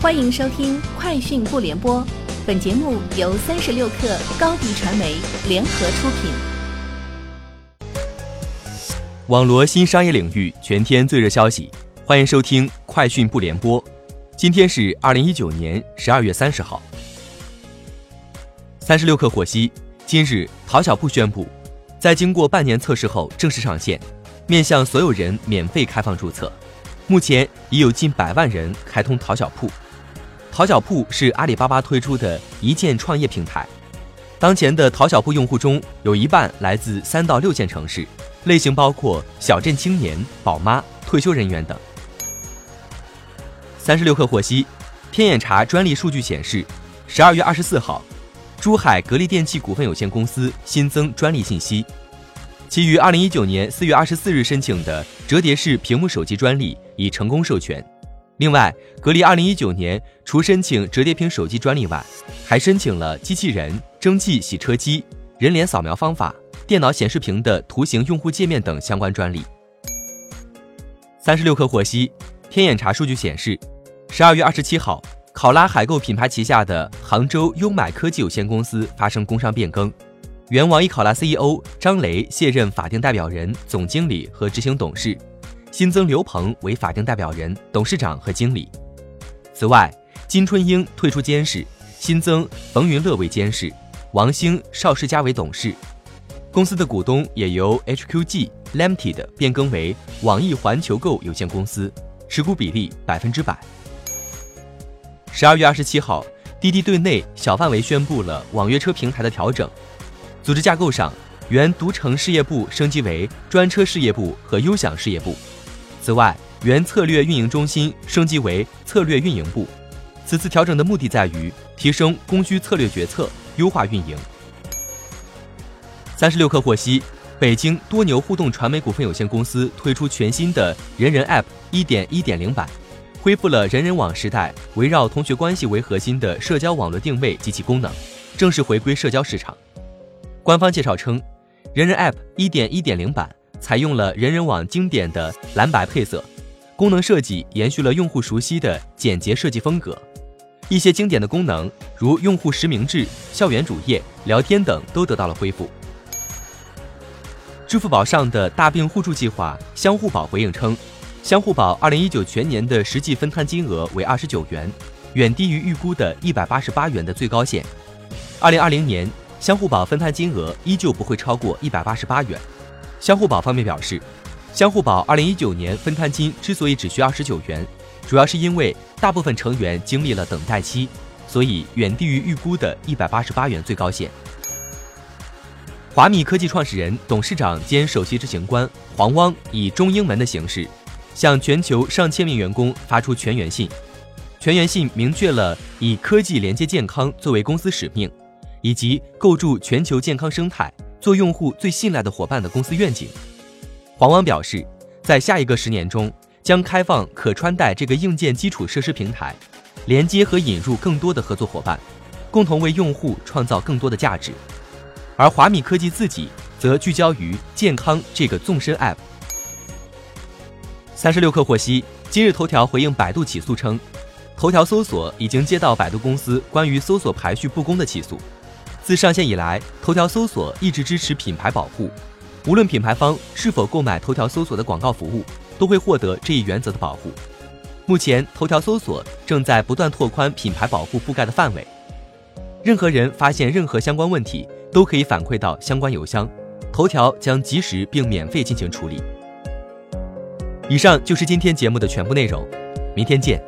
欢迎收听《快讯不联播》，本节目由三十六克高低传媒联合出品。网罗新商业领域全天最热消息，欢迎收听《快讯不联播》。今天是二零一九年十二月三十号。三十六克获悉，今日淘小铺宣布，在经过半年测试后正式上线，面向所有人免费开放注册。目前已有近百万人开通淘小铺。淘小铺是阿里巴巴推出的一键创业平台。当前的淘小铺用户中有一半来自三到六线城市，类型包括小镇青年、宝妈、退休人员等。三十六氪获悉，天眼查专利数据显示，十二月二十四号，珠海格力电器股份有限公司新增专利信息，其于二零一九年四月二十四日申请的折叠式屏幕手机专利。已成功授权。另外，格力二零一九年除申请折叠屏手机专利外，还申请了机器人、蒸汽洗车机、人脸扫描方法、电脑显示屏的图形用户界面等相关专利。三十六氪获悉，天眼查数据显示，十二月二十七号，考拉海购品牌旗下的杭州优买科技有限公司发生工商变更，原网易考拉 CEO 张雷卸任法定代表人、总经理和执行董事。新增刘鹏为法定代表人、董事长和经理。此外，金春英退出监事，新增冯云乐为监事，王兴、邵世嘉为董事。公司的股东也由 HQG Limited 变更为网易环球购有限公司，持股比例百分之百。十二月二十七号，滴滴对内小范围宣布了网约车平台的调整，组织架构上，原独城事业部升级为专车事业部和优享事业部。此外，原策略运营中心升级为策略运营部。此次调整的目的在于提升供需策略决策，优化运营。三十六氪获悉，北京多牛互动传媒股份有限公司推出全新的人人 App 一点一点零版，恢复了人人网时代围绕同学关系为核心的社交网络定位及其功能，正式回归社交市场。官方介绍称，人人 App 一点一点零版。采用了人人网经典的蓝白配色，功能设计延续了用户熟悉的简洁设计风格。一些经典的功能，如用户实名制、校园主页、聊天等，都得到了恢复。支付宝上的大病互助计划相互宝回应称，相互宝二零一九全年的实际分摊金额为二十九元，远低于预估的一百八十八元的最高限。二零二零年，相互宝分摊金额依旧不会超过一百八十八元。相互宝方面表示，相互宝二零一九年分摊金之所以只需二十九元，主要是因为大部分成员经历了等待期，所以远低于预估的一百八十八元最高线。华米科技创始人、董事长兼首席执行官黄汪以中英文的形式，向全球上千名员工发出全员信。全员信明确了以科技连接健康作为公司使命，以及构筑全球健康生态。做用户最信赖的伙伴的公司愿景，黄汪表示，在下一个十年中，将开放可穿戴这个硬件基础设施平台，连接和引入更多的合作伙伴，共同为用户创造更多的价值。而华米科技自己则聚焦于健康这个纵深 App。三十六氪获悉，今日头条回应百度起诉称，头条搜索已经接到百度公司关于搜索排序不公的起诉。自上线以来，头条搜索一直支持品牌保护，无论品牌方是否购买头条搜索的广告服务，都会获得这一原则的保护。目前，头条搜索正在不断拓宽品牌保护覆盖的范围。任何人发现任何相关问题，都可以反馈到相关邮箱，头条将及时并免费进行处理。以上就是今天节目的全部内容，明天见。